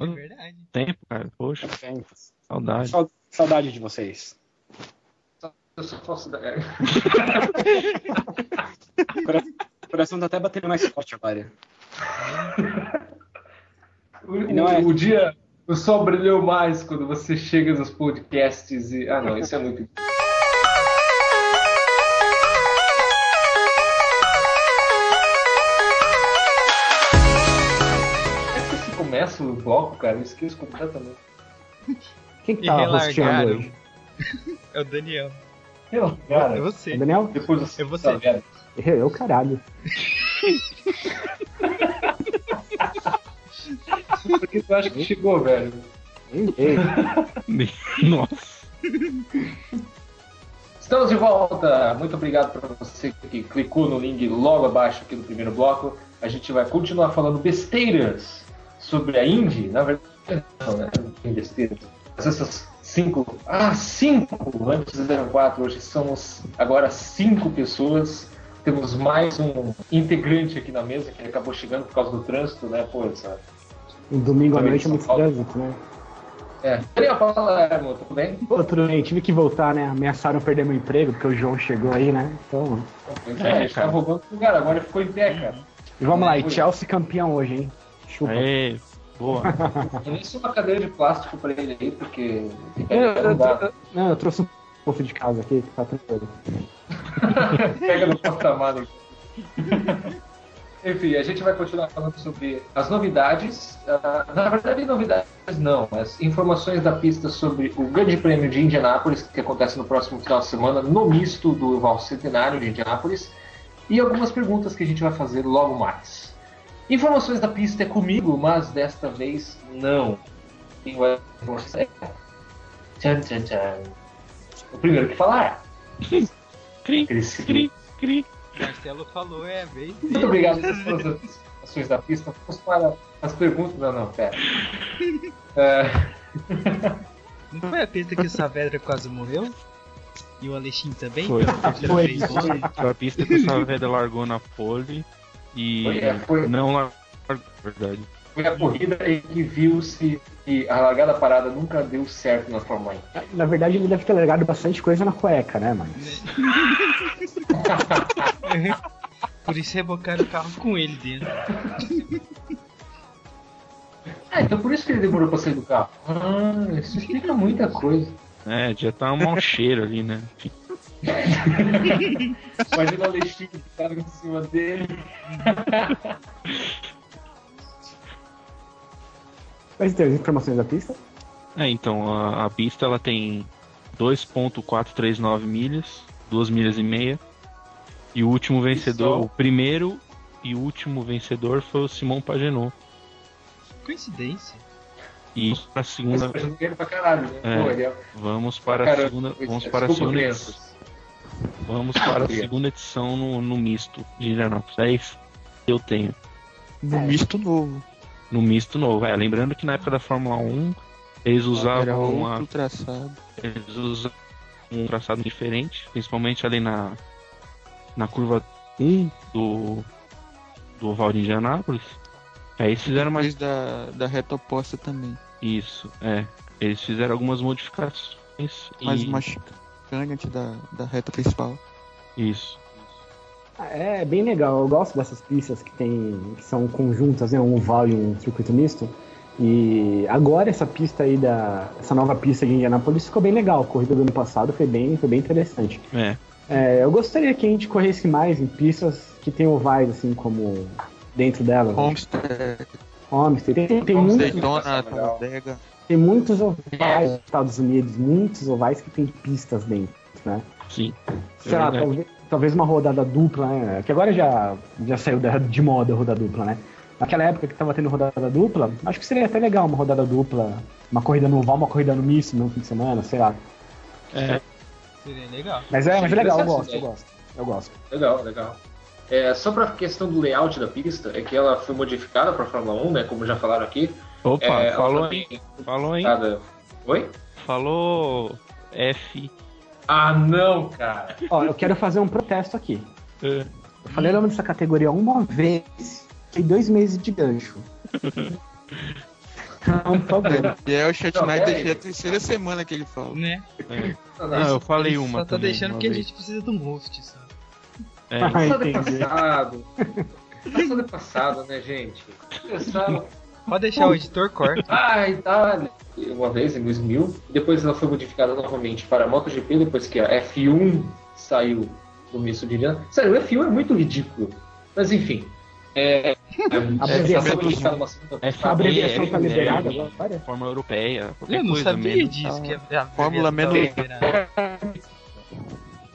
É verdade. Tempo, cara. Poxa, Tem. saudade. Sau- Saudade de vocês. Eu só posso dar. é. Cora- O coração tá até batendo mais forte agora. O, não é- o dia, o sol brilhou mais quando você chega nos podcasts e. Ah, não, isso é muito. Começa o bloco, cara? Eu esqueço completamente. Quem que tá rosteando hoje? É o Daniel. Eu, cara, É É você. o Daniel? depois você. É você. tá? Eu, eu, caralho. Por que tu acha que chegou, velho? Ei, ei. Nossa. Estamos de volta! Muito obrigado para você que clicou no link logo abaixo aqui do primeiro bloco. A gente vai continuar falando besteiras sobre a Indy. Na verdade, não, né? Mas essas cinco. Ah, cinco! Antes eram quatro, hoje somos agora cinco pessoas. Temos mais um integrante aqui na mesa que acabou chegando por causa do trânsito, né? Pô, essa... Um domingo à noite é muito trânsito, né? É. Daniel, fala, irmão, tudo bem? Outro bem, tive que voltar, né? Ameaçaram perder meu emprego, porque o João chegou aí, né? Então. É, a gente tá roubando o lugar, agora ficou em pé, cara. E vamos lá, e. Chelsea campeão hoje, hein? Chupa. Aê, boa. Eu nem sou uma cadeira de plástico pra ele aí, porque Eu- eu- não dá. eu- não, eu trouxe um pouco de casa aqui, tá tranquilo. Pega no porta-malas. Enfim, a gente vai continuar falando sobre as novidades. ah, na verdade, novidades não, as informações da pista sobre o Grande Prêmio de Indianápolis, que acontece no próximo final de semana, no misto do Val Centenário de Indianápolis, e algumas perguntas que a gente vai fazer logo mais. Informações da pista é comigo, mas desta vez não. Quem vai você? Tchan, tchan, tchan. O primeiro que falar. Cri, Cresci. cri, cri. Marcelo falou, é a vez Muito obrigado pelas suas ações da pista. Vamos para as perguntas. Não, não, pera. É, Não foi a pista que o Saavedra quase morreu? E o Alexinho também? Foi. Terceira Foi. ontem? Foi a pista que o Saavedra largou na pole e Foi, é, foi. não largou, na verdade. foi a corrida em que viu-se que a largada parada nunca deu certo na Fórmula 1. Na verdade, ele deve ter largado bastante coisa na cueca, né, mas. Por isso rebocaram o carro com ele dentro. Ah, então por isso que ele demorou pra sair do carro. Ah, isso explica muita coisa. É, já tá um mau cheiro ali, né? Imagina o Alexinho que tava em cima dele. Mas tem as informações da pista? É, então, a, a pista ela tem 2.439 milhas, 2 milhas e meia. E o último vencedor, o primeiro e último vencedor foi o Simão Pagenaud. Coincidência. E para a segunda, dinheiro pra caralho, né? É. Pô, é- vamos para a segunda, vamos é. para a segunda. Vamos para a segunda edição no, no misto de Indianapolis. É isso que eu tenho No misto novo. no misto novo. É, lembrando que na época da Fórmula 1 eles Era usavam outro uma traçado. Eles usam um traçado diferente, principalmente ali na, na curva 1 do, do oval de Indianápolis. Aí eles fizeram mais Depois da, da reta oposta também. isso, é. Eles fizeram algumas modificações. Mais e... uma chicane antes da, da reta principal. Isso. Ah, É bem legal, eu gosto dessas pistas que tem. que são conjuntas, né? Um oval e um circuito misto. E agora essa pista aí da. essa nova pista de Indianapolis ficou bem legal. A corrida do ano passado foi bem, foi bem interessante. É. É, eu gostaria que a gente corresse mais em pistas que tem ovais, assim, como dentro delas. né? Homestead, Homestead. Tem, tem, Homestead. Daytona, legal. Talladega. Tem muitos ovais nos Estados Unidos, muitos ovais que tem pistas dentro, né? Sim. Sei lá, verdade. talvez, talvez uma rodada dupla, né? Que agora já, já saiu de moda a rodada dupla, né? Naquela época que tava tendo rodada dupla, acho que seria até legal uma rodada dupla, uma corrida no oval, uma corrida no misto no fim de semana, sei lá. É, Seria legal. Mas é, mas é legal, eu gosto, eu gosto. Eu gosto. Legal, legal. É, só pra questão do layout da pista, é que ela foi modificada pra Fórmula 1, né? Como já falaram aqui. Opa, É, falou hein? Falou hein? modificada- Oi? Falou F. Ah, não, cara. Ó, eu quero fazer um protesto aqui. É. Eu falei o nome dessa categoria uma vez, tem dois meses de gancho. Não, por favor. E é o Chat é aí. a terceira semana que ele fala. Né? Não, eu falei uma Só tá também, deixando que a vez. gente precisa de um host, sabe? É, Ah, Passado é entendi. passado. Passado é passado, né, gente? Passado. Pode deixar o editor corta. Ah, Itália. Uma vez, em 2000. Depois ela foi modificada novamente para a MotoGP, depois que a F1 saiu do misto de Indiana. Sério, o F1 é muito ridículo. Mas enfim. É, é, A abreviação, É vez. a abreviação é, tá é, liberada é, agora? Forma europeia, Eu não coisa sabia menos. disso. Que a, a Fórmula menos-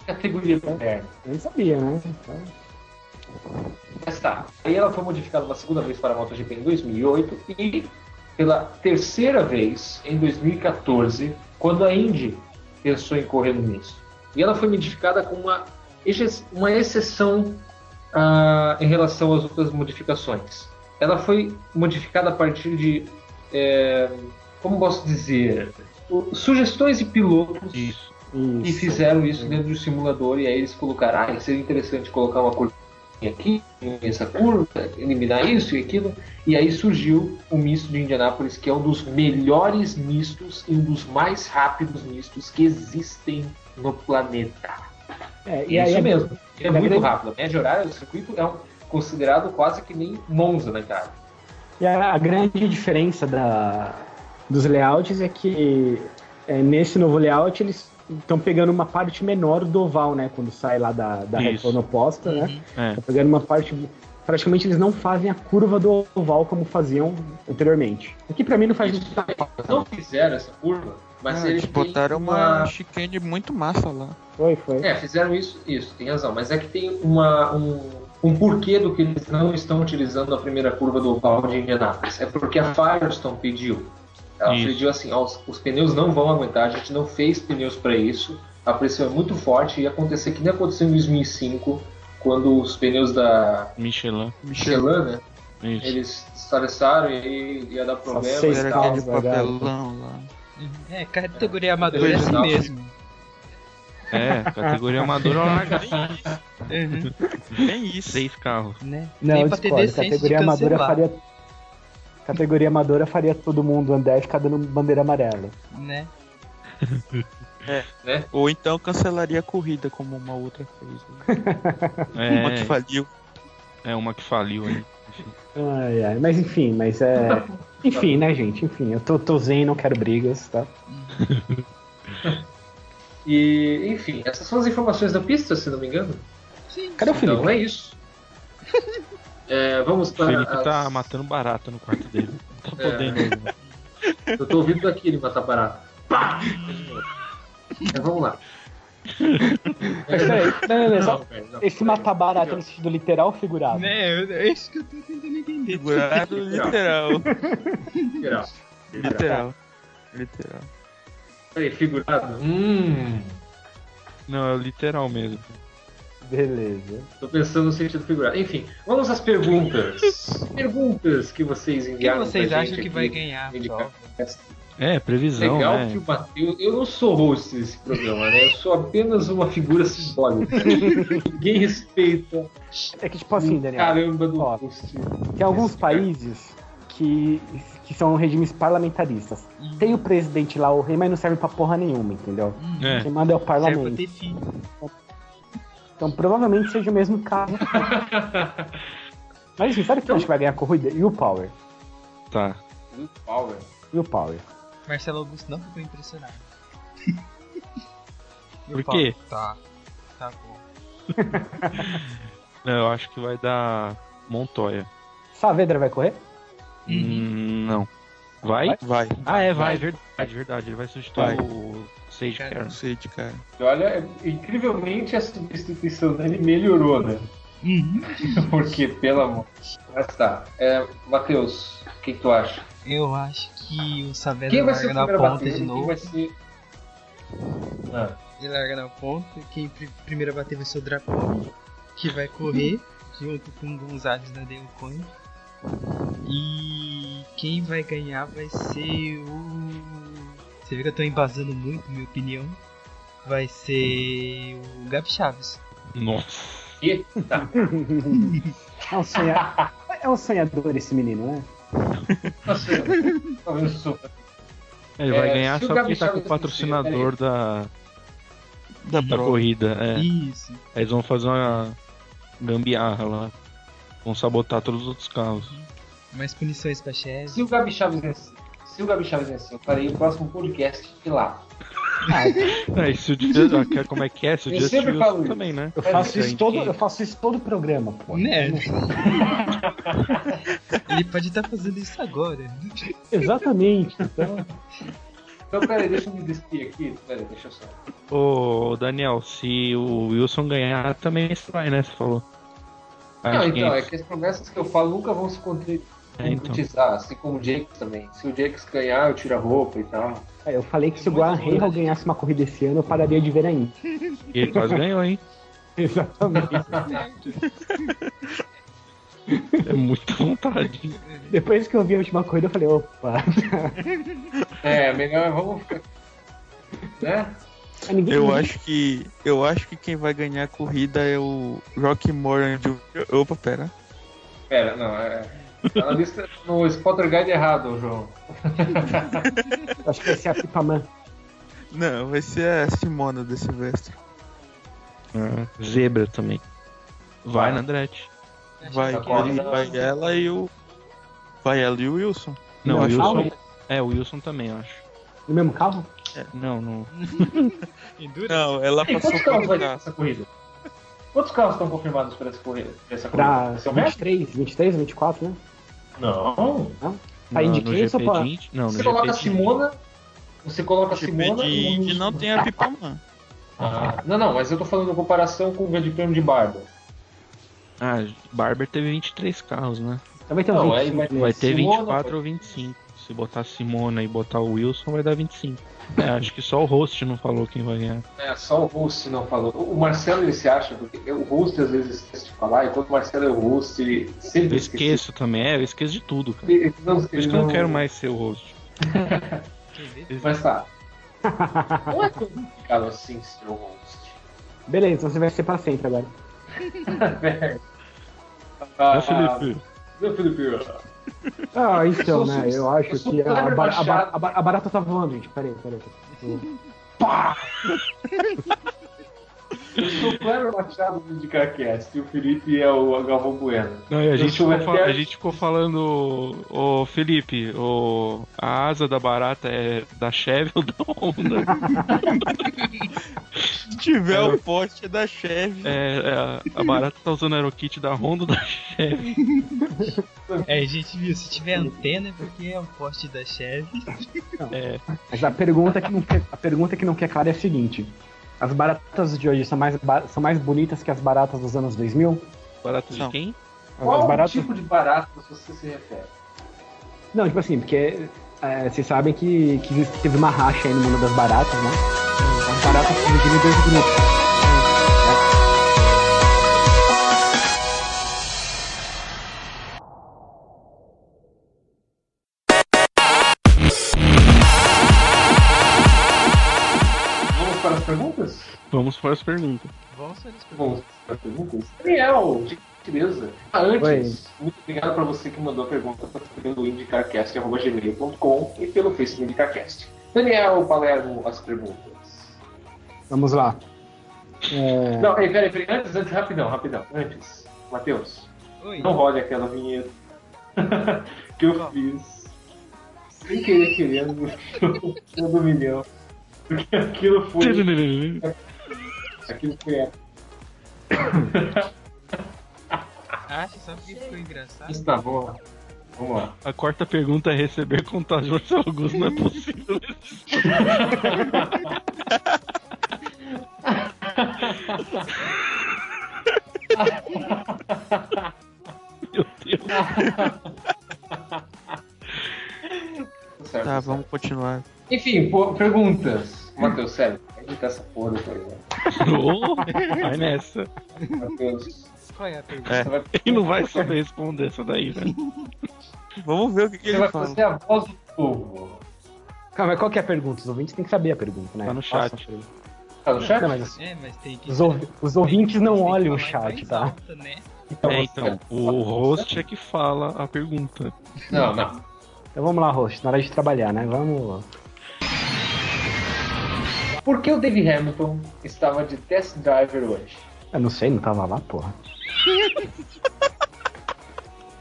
Categoria. Eu não sabia, né? Mas tá. Aí ela foi modificada uma segunda vez para a MotoGP em 2008 e pela terceira vez em 2014, quando a Indy pensou em correr no misto. E ela foi modificada com uma, uma exceção ah, em relação às outras modificações. Ela foi modificada a partir de, é, como posso dizer, sugestões de pilotos Isso. e fizeram isso dentro do simulador e aí eles colocaram, ah, seria interessante colocar uma curva aqui, essa curva, eliminar isso e aquilo. E aí surgiu o misto de Indianápolis, que é um dos melhores mistos e um dos mais rápidos mistos que existem no planeta. É, e isso aí, mesmo. É a muito grande- rápido. A média horária do circuito é um- considerado quase que nem Monza na Itália. E a, a grande diferença da, dos layouts é que é, nesse novo layout eles estão pegando uma parte menor do oval, né? Quando sai lá da, da retona oposta, né? Uhum. É. Estão pegando uma parte. Praticamente eles não fazem a curva do oval como faziam anteriormente. O que pra mim não faz muito Não fizeram essa curva, mas Ah, eles eles botaram uma chicane muito massa lá. Foi, foi. É, fizeram isso, isso, tem razão. Mas é que tem uma, um, um porquê do que eles não estão utilizando a primeira curva do oval de Indianápolis. É porque a Firestone pediu. Ela Isso. pediu assim, ó, os, os pneus não vão aguentar, a gente não fez pneus para isso, a pressão é muito forte e ia acontecer que nem aconteceu em 2005, quando os pneus da Michelin. Michelin né, Isso. eles estaleceram e ia dar problema. seis e era tal. aquele carros, papelão lá. É, categoria amadora é assim Não. mesmo. É, categoria amadora larga Uhum. Tem isso. seis carros. Né? Não, Nem pra ter decência de Categoria amadora faria. Categoria amadora faria todo mundo andar e ficar dando bandeira amarela. né? Ou então cancelaria a corrida, como uma outra fez. Uma que É, faliu. é uma que faliu aí. Ai, ai. Mas enfim, mas é. Enfim, né, gente? Enfim, eu tô, tô zen, não quero brigas, tá? E, enfim, essas são as informações da pista, se não me engano. Sim. Cadê o Felipe? Então é isso. É, vamos O para. Felipe as- tá matando barata no quarto dele. Não tá É. podendo. Eu tô ouvindo daqui ele matar barato. Pá! Mas vamos lá. Peraí, não, não, não, só- não. Esse matar barato no sentido literal ou figurado? Né, eu- é isso que eu tô tentando entender. Figurado literal. Literal. Literal. Literal. Peraí, figurado? Hum. Não, é o literal mesmo. Beleza. Tô pensando no sentido figurado. Enfim, vamos às perguntas. perguntas que vocês O que enviaram. vocês pra acham que vai ganhar? É, previsão, Legal né? que o Matheus. Eu não sou host desse programa, né? Eu sou apenas uma figura simbólica. Ninguém respeita É que, tipo assim, Daniel, caramba do Ó, host. tem alguns países que, que são regimes parlamentaristas. Tem o presidente lá, o rei, mas não serve pra porra nenhuma, entendeu? Hum, É. Quem manda é o Serve pra parlamento. ter filho. Então provavelmente seja o mesmo caso. Mas enfim, sabe quem eu acho que vai ganhar a corrida? E o Power. Tá. Luke Power. E o Power. Marcelo Augusto não ficou impressionado. E o Por quê? Tá. Tá bom. Não, eu acho que vai dar Montoya. Saavedra vai correr? Hum, não. Vai? Vai. Ah, é, vai, verdade, verdade. Ele vai substituir Vai. o Sage Cara, Karen. Não sei de cara. E olha, é- incrivelmente a substituição dele melhorou, né? Uhum. Porque, pelo amor. Mas tá. É, Matheus, o que, que tu acha? Eu acho que o Saavedra Quem vai ser larga na ponta bater? de Quem novo. vai ser. Ah, Ele larga na ponta. Quem pri- primeiro a bater vai ser o Dracone, que vai correr junto com o Gonzalez da Coin. E quem vai ganhar vai ser o. Você vê que eu tô embasando muito minha opinião. Vai ser o Gabi Chaves. Nossa. e, tá. É um, sonha... é um sonhador esse menino, né? Ele vai É, ganhar só porque tá com o patrocinador da, Da da corrida. É. Isso. Aí eles vão fazer uma gambiarra lá. Vão sabotar todos os outros carros. Mais punições pra chefe. Se o Gabi Chaves vencer, se o Gabi Chaves vencer, eu farei o próximo podcast de lá. É, e se o Just, ah, que- como é que é? Se o Eu Just sempre falo isso. também, né? Eu faço É, isso todo, eu faço isso todo programa, pô. Né? Ele pode estar fazendo isso agora. Exatamente. Então, Então, peraí, deixa eu me despedir aqui. Peraí, deixa eu só. Ô, Daniel, se o Wilson ganhar, também vai, né? Você falou. Não, Acho então, que- é que as promessas que eu falo nunca vão se concre- É, então. assim como o Jakes também. Se o Jakes ganhar, eu tiro a roupa e tal. é, eu falei que se o Guan Hale ganhasse uma corrida esse ano, eu pararia de ver ainda. E ele quase ganhou, hein? Exatamente. É muita vontade. Depois que eu vi a última corrida, eu falei, opa. É, melhor vamos ficar. Né? Eu acho que. Eu acho que quem vai ganhar a corrida é o Rocky Moran de. Opa, pera. Pera, não, é. Tá na lista no Spotter Guide errado, João. Acho que vai ser a Pipaman. Não, vai ser a Simona da Silvestre. Ah, zebra também. Vai na Andretti. Vai, tá ele- vai ela e o. Vai ela e o Wilson. Não, Não, o acho Wilson. É, o Wilson também, eu acho. No mesmo carro? Não, não. Não, ela E passou quantos carros por vai nessa corrida? Quantos carros estão confirmados para essa corrida? pra essa corrida? Pra Esse é o mesmo? 23, 23, 24, né? Não. No quem, GP só Indy- Não, Você coloca a Simona. Você coloca a Simona. de e Indy não tem a Pipaman. Ah, não, não, mas eu tô falando em comparação com o Grande Prêmio de Barba. Ah, Barber teve 23 carros, né? Vai ter uns Não, aí 25 vai-? Vai ter Simona, 24 ou 25. Se botar a Simona e botar o Wilson, vai dar 25. É, acho que só o host não falou quem vai ganhar. É, só o host não falou. O Marcelo ele se acha, porque o host às vezes esquece de falar, e quando o Marcelo é o host, ele sempre Eu esquece. esqueço também, é, eu esqueço de tudo, cara. Ele, não, Por isso que eu não quero mais ser o host. Mas tá. Não é complicado assim ser o host. Beleza, então você vai ser pra sempre agora. ah, Felipe? Meu Felipe. Ah, então, né? Eu acho que a, a, a a barata tá voando, gente. Peraí, peraí. peraí. Eu sou o Cleber Machado do Indicarcast e o Felipe é o Galvão Bueno. Não, e a gente, ficou, a gente ficou falando, ô Felipe, ô, a asa da barata é da Chevy ou da Honda? Se tiver o poste da Chevy. É, é, a- a barata tá usando aerokit da Honda ou da Chevy? É, a gente viu, se tiver antena é porque é um poste da Chevy. Mas a pergunta, que não quer, a pergunta que não quer clara é a seguinte: As baratas de hoje são mais, são mais bonitas que as baratas dos anos 2000? Barata de quem? Qual as baratas... tipo de baratas você se refere? Não, tipo assim, porque é, vocês sabem que, que teve uma racha aí no mundo das baratas, né? As baratas se dividem em dois grupos. Vamos para as perguntas. Vamos para as perguntas? Daniel, de gentileza. Ah, antes, muito obrigado para você que mandou a pergunta pelo indicarcast.gmail.com e pelo Facebook Indicarcast. Daniel Palermo, as perguntas. Vamos lá. É, Não, peraí, peraí, antes, antes, rapidão, rapidão, antes. Matheus, Oi. não rode aquela vinheta que eu fiz sem querer querendo do milhão. Porque aquilo foi. Aquilo foi épico. Acha só porque ficou engraçado? Mas tá bom. Vamos lá. A quarta pergunta é receber contágio Marcelo Augusto, não é possível. Meu Deus. Certo, Tá, certo. vamos continuar. Enfim, perguntas. Matheus, sério, vai editar essa porra depois, né? Vai nessa. Matheus, Qual é a pergunta? É. vai, Ele não vai saber responder essa daí, né? Vamos ver o que, que ele vai fala. fazer a voz do povo. Calma, mas qual que é a pergunta? Os ouvintes têm que saber a pergunta, né? Tá no chat. Tá no chat? Não, mas É, mas tem que. Os ouvi- os ouvintes não olham o chat, tá? alta, né? Então, É, então, o host é que fala a pergunta. Não, não. Então vamos lá, host, na hora de trabalhar, né? Vamos. Por que o Dave Hamilton estava de test driver hoje? Eu não sei, não tava lá, porra.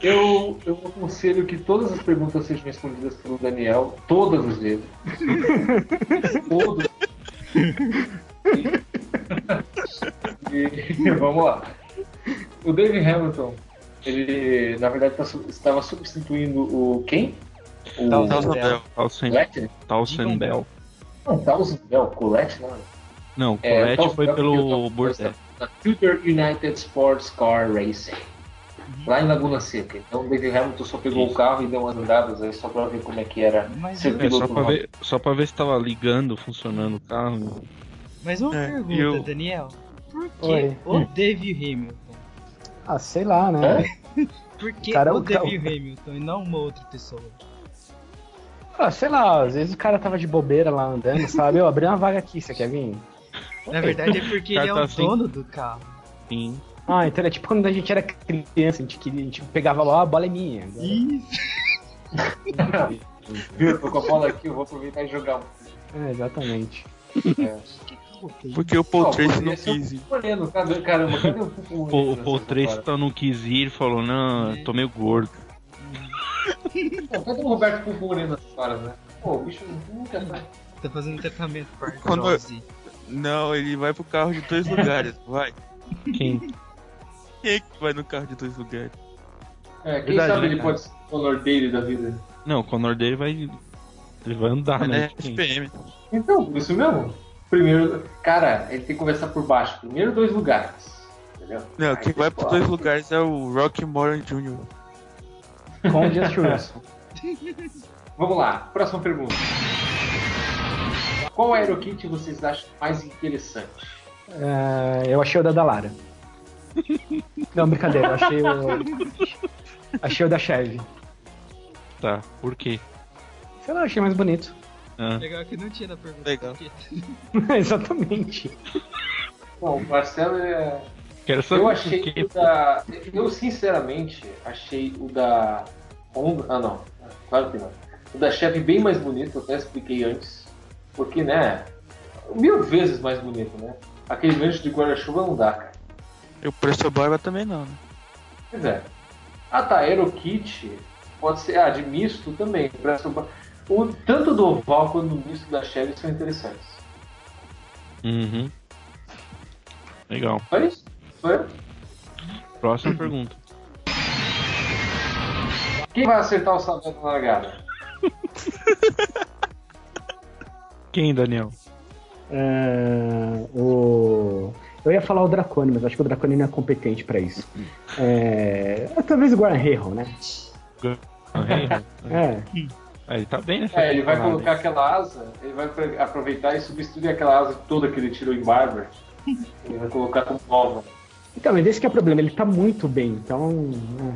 Eu, eu aconselho que todas as perguntas sejam respondidas pelo Daniel, todas as vezes. Todos. E, e vamos lá. O Dave Hamilton, ele na verdade tá estava substituindo o quem? O Townsend Bell. Townsend Bell. Não, Townsend Bell, Colette não. Não, É, Colette Townsend foi Bell porque pelo o Bordel. Na Future United Sports Car Racing. Lá em Laguna Seca. Então o David Hamilton só pegou Isso. o carro e deu umas andadas aí só pra ver como é que era Mas, É, só pra, ver, só pra ver se tava ligando, funcionando o carro. mas uma É, pergunta, eu- Daniel. Por que Oi. o Dave Hamilton? Ah, sei lá, né? Por que Cara, o o Dave Hamilton e não uma outra pessoa? Ah, sei lá, às vezes o cara tava de bobeira lá andando, sabe? Eu abri uma vaga aqui, você quer vir? Na verdade é porque ele é o assim. dono do carro. Sim. Ah, então é tipo quando a gente era criança, a gente, queria, a gente pegava lá, a bola é minha. Agora- Isso. Viu? Tô com a bola aqui, eu vou aproveitar e jogar. É, exatamente. É. Porque o Paul Não, Tracy não um quis ir. Caramba, cadê o O, o Paul Tracy tá, não quis ir falou, não, eu tô meio gordo. Cadê o Roberto nessa história, né? Pô, o bicho nunca tá. Tá fazendo tratamento para Quando-. Não, ele vai pro carro de dois lugares. Vai. Quem? Quem é que vai no carro de dois lugares? É, quem Verdade, sabe né, ele cara? pode ser o honor dele da vida. Não, o Conor dele vai. Ele vai andar, Ele né? é SPM. Então, isso mesmo. Primeiro, cara, ele tem que conversar por baixo. Primeiro dois lugares. Entendeu? Não, Aí quem vai pros depois- dois lugares é o Rocky Moran Jr. Com o Just Russell. Vamos lá, próxima pergunta. Qual aerokit vocês acham mais interessante? É, eu achei o da Dalara. Não, brincadeira, eu achei o. Achei o da Chevy. Tá, por quê? Sei lá, achei mais bonito. Ah, Legal que não tinha na pergunta. Legal. Exatamente. Bom, o Marcelo é. quero saber Eu achei o da. Eu sinceramente achei o da Honda. Ah não, claro que não. O da Chevy bem mais bonito, eu até expliquei antes. Porque, né? Mil vezes mais bonito, né? Aquele gancho de guarda-chuva não dá, cara. E o Presto Barba também não, né? Pois é. Ah tá, Aerokit pode ser. Ah, de misto também. Presta ba- O, tanto do oval quanto do misto da Chevy são interessantes. Uhum. Legal. Foi isso? Foi? Próxima pergunta. Quem vai acertar o salto na largada? Quem, Daniel? É, o... Eu ia falar o Dracone, mas acho que o Dracone não é competente pra isso. É... Talvez o Hero, né? É? É. Ele tá bem nessa É, ele vai colocar aquela asa, ele vai aproveitar e substituir aquela asa toda que ele tirou em Barber. Ele vai colocar como nova. Então, mas esse que é o problema, ele tá muito bem, então. né.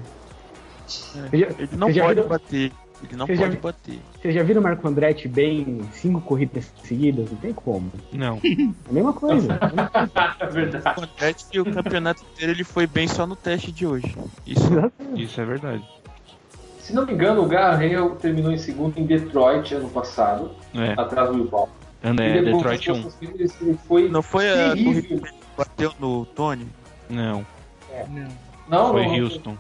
Já- Ele não já pode viram- bater. Ele não já pode vi- bater. Vocês já viram o Marco Andretti bem cinco corridas seguidas? Não tem como. Não. É a mesma coisa. É verdade. Acontece que o campeonato inteiro ele foi bem só no teste de hoje. Isso Isso é verdade. Se não me engano, o Garrel terminou em segundo em Detroit ano passado, É, atrás do anda, é E Detroit nas 1. próximas corridas, ele foi não foi a corrida terrível. que bateu no Tony? Não, Não. Não, foi não, Houston.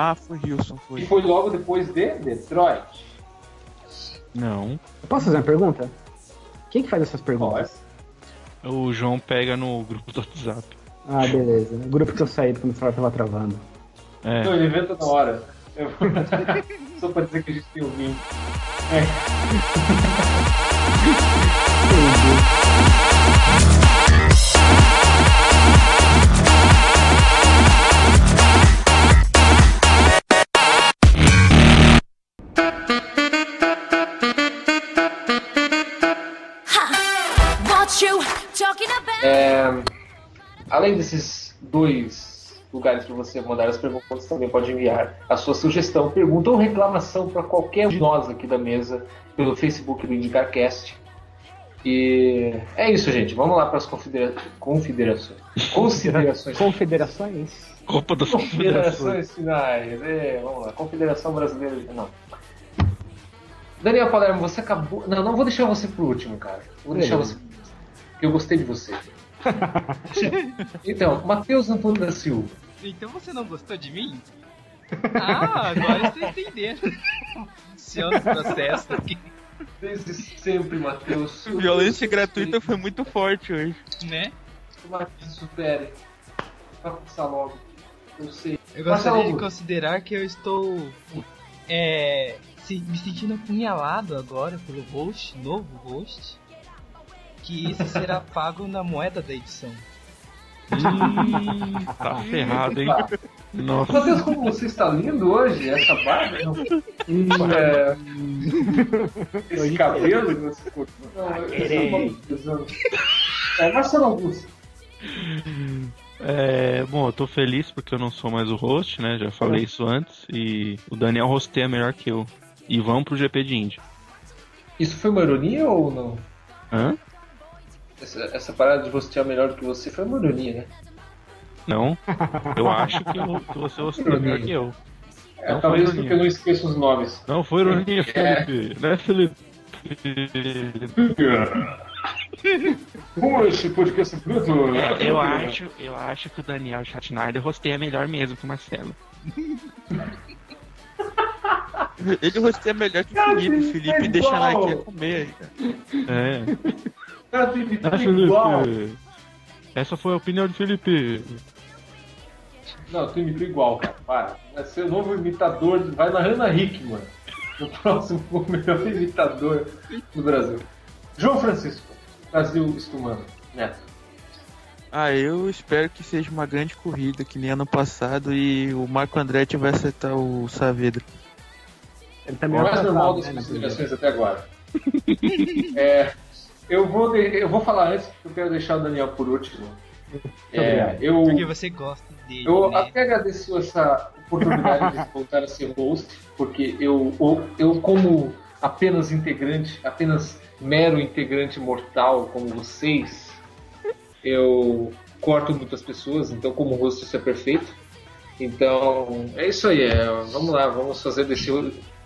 Ah, foi Houston, E foi. foi logo depois de Detroit. Não. Eu posso fazer uma pergunta? Quem que faz essas perguntas? O João pega no grupo do WhatsApp. Ah, beleza. O grupo que eu saí quando o celular tava travando. É. Não, ele inventa na hora. Eu- Só pra dizer que a gente tem ouvido. What lugares para você mandar as perguntas, também pode enviar a sua sugestão, pergunta ou reclamação para qualquer um de nós aqui da mesa pelo Facebook do IndicarCast. E é isso, gente. Vamos lá para as confedera confederações. Considerações. Confederações? Copa das Confederações. Confederações finais. É, vamos lá. Confederação Brasileira. de- Não. Daniel Palermo, você acabou. Não, não vou deixar você por último, cara. Vou deixar Beleza. você. Porque eu gostei de você. então, Matheus Antônio da Silva. Então você não gostou de mim? Ah, agora eu estou entendendo. Funciona o processo aqui, Desde sempre, Matheus. Violência gratuita foi muito forte hoje. né? Se supere. Vai passar logo. Eu sei. Eu Passa gostaria de logo. considerar que eu estou é, se- me sentindo apunhalado agora pelo host, novo host, que isso será pago na moeda da edição. Tá ferrado, hein? Nossa. Matheus, como você está lindo hoje, essa barba, não, é, esse cabelo que você cortou. Não, eu- É, Marcelo Augusto. É, bom, eu tô feliz porque eu não sou mais o host, né? Já falei isso antes. E o Daniel rosteia melhor que eu. E vamos pro GP de Índia. Isso foi uma ironia ou não? Hã? Essa, essa parada de rostear melhor do que você foi uma ironia, né? Não. Eu acho que, eu, que você rosteia melhor que eu. É, Não talvez porque eu não esqueço os nomes. Não foi ironia, É. Felipe. Né, Felipe? Como esse podcast é bruto? Eu acho, eu acho que o Daniel Schattenarder rosteia melhor mesmo que o Marcelo. Ele rosteia melhor que o Felipe. Felipe deixa lá aqui a comer. É. Cara, tu imitou Né, igual. Felipe? Essa foi a opinião de Felipe. Não, tu imitou igual, cara. Para. Vai ser o novo imitador. Vai na Hannah Hickman. No próximo o melhor imitador do Brasil. João Francisco. Brasil estumando. Neto. Ah, eu espero que seja uma grande corrida, que nem ano passado, e o Marco Andretti vai acertar o Saavedra. Ele também é mais normal das né, considerações até agora. É, eu, vou de- eu vou falar antes, porque eu quero deixar o Daniel por último. É, eu, Porque você gosta dele, eu né? até agradeço essa oportunidade de voltar a ser host, porque eu, eu, eu, como apenas integrante, apenas mero integrante mortal como vocês, eu corto muitas pessoas, então como host isso é perfeito. Então, é isso aí. é, vamos lá, vamos fazer desse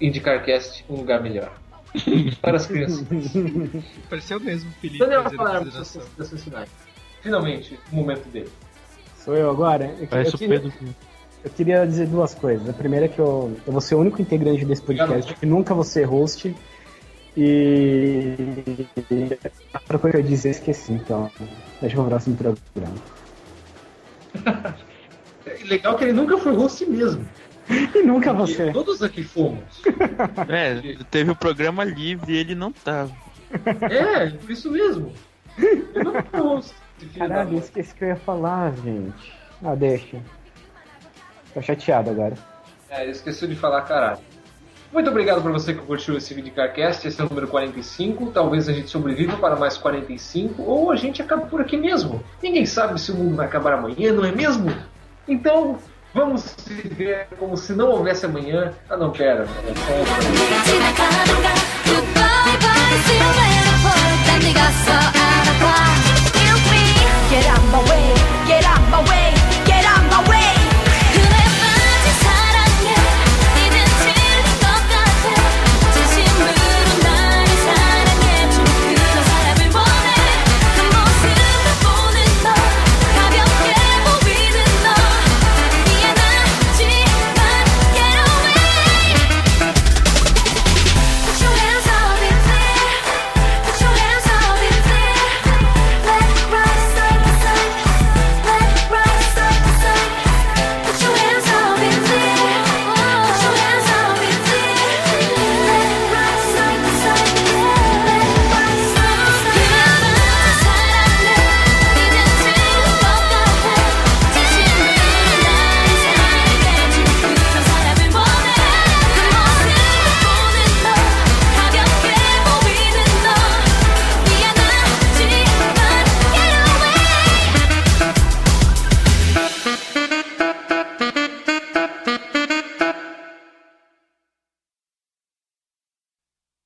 IndyCarCast um lugar melhor. Para as crianças. Pareceu mesmo o Felipe Daniel. Finalmente, o momento dele. Sou eu agora? Eu, Parece eu o queria, Pedro. eu queria dizer duas coisas. A primeira é que eu, eu vou ser o único integrante desse podcast que nunca vou ser host. E a outra coisa que eu ia dizer eu esqueci, então deixa pro próximo programa. É legal que ele nunca foi host mesmo. E nunca E ser. Todos aqui fomos. É, teve o programa livre e ele não tava. É, por isso mesmo. Eu não da Caralho, esqueci que eu ia falar, gente. Ah, deixa. Tô chateado agora. É, esqueceu de falar caralho. Muito obrigado por você que curtiu esse vídeo CarCast. Esse é o número 45. Talvez a gente sobreviva para mais 45 ou a gente acabe por aqui mesmo. Ninguém sabe se o mundo vai acabar amanhã, não é mesmo? Então, Vamos se ver como se não houvesse amanhã. Ah, não, pera.